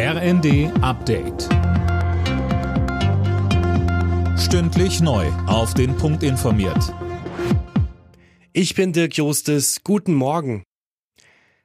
RND Update. Stündlich neu. Auf den Punkt informiert. Ich bin Dirk Jostes. Guten Morgen.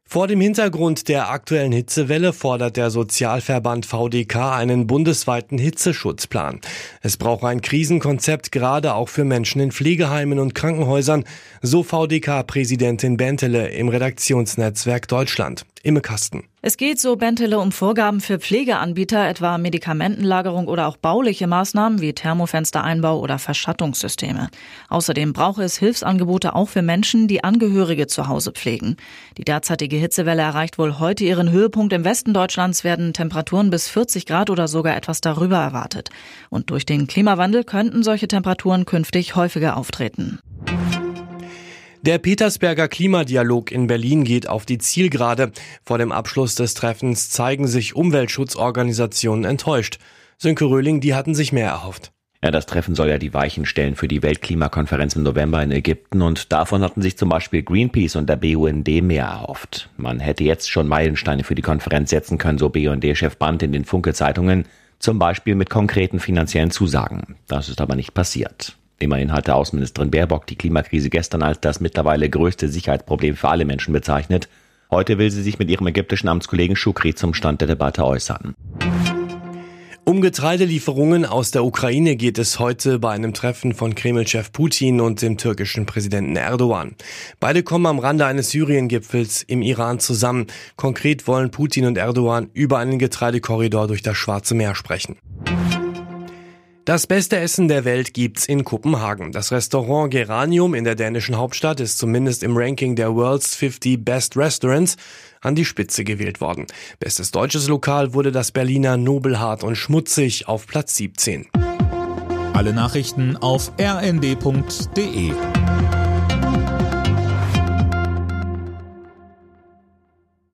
Vor dem Hintergrund der aktuellen Hitzewelle fordert der Sozialverband VDK einen bundesweiten Hitzeschutzplan. Es braucht ein Krisenkonzept gerade auch für Menschen in Pflegeheimen und Krankenhäusern, so VDK-Präsidentin Bentele im Redaktionsnetzwerk Deutschland. Imme Kasten. Es geht, so Bentele, um Vorgaben für Pflegeanbieter, etwa Medikamentenlagerung oder auch bauliche Maßnahmen wie Thermofenstereinbau oder Verschattungssysteme. Außerdem brauche es Hilfsangebote auch für Menschen, die Angehörige zu Hause pflegen. Die derzeitige Hitzewelle erreicht wohl heute ihren Höhepunkt. Im Westen Deutschlands werden Temperaturen bis 40 Grad oder sogar etwas darüber erwartet. Und durch den Klimawandel könnten solche Temperaturen künftig häufiger auftreten. Der Petersberger Klimadialog in Berlin geht auf die Zielgerade. Vor dem Abschluss des Treffens zeigen sich Umweltschutzorganisationen enttäuscht. Sönke Röhling, die hatten sich mehr erhofft. Ja, das Treffen soll ja die Weichen stellen für die Weltklimakonferenz im November in Ägypten und davon hatten sich zum Beispiel Greenpeace und der BUND mehr erhofft. Man hätte jetzt schon Meilensteine für die Konferenz setzen können, so BUND-Chef Brandt in den Funke-Zeitungen, zum Beispiel mit konkreten finanziellen Zusagen. Das ist aber nicht passiert. Immerhin hatte Außenministerin Baerbock die Klimakrise gestern als das mittlerweile größte Sicherheitsproblem für alle Menschen bezeichnet. Heute will sie sich mit ihrem ägyptischen Amtskollegen Shukri zum Stand der Debatte äußern. Um Getreidelieferungen aus der Ukraine geht es heute bei einem Treffen von Kreml-Chef Putin und dem türkischen Präsidenten Erdogan. Beide kommen am Rande eines Syrien-Gipfels im Iran zusammen. Konkret wollen Putin und Erdogan über einen Getreidekorridor durch das Schwarze Meer sprechen. Das beste Essen der Welt gibt's in Kopenhagen. Das Restaurant Geranium in der dänischen Hauptstadt ist zumindest im Ranking der World's 50 Best Restaurants an die Spitze gewählt worden. Bestes deutsches Lokal wurde das Berliner Nobelhart und Schmutzig auf Platz 17. Alle Nachrichten auf rnd.de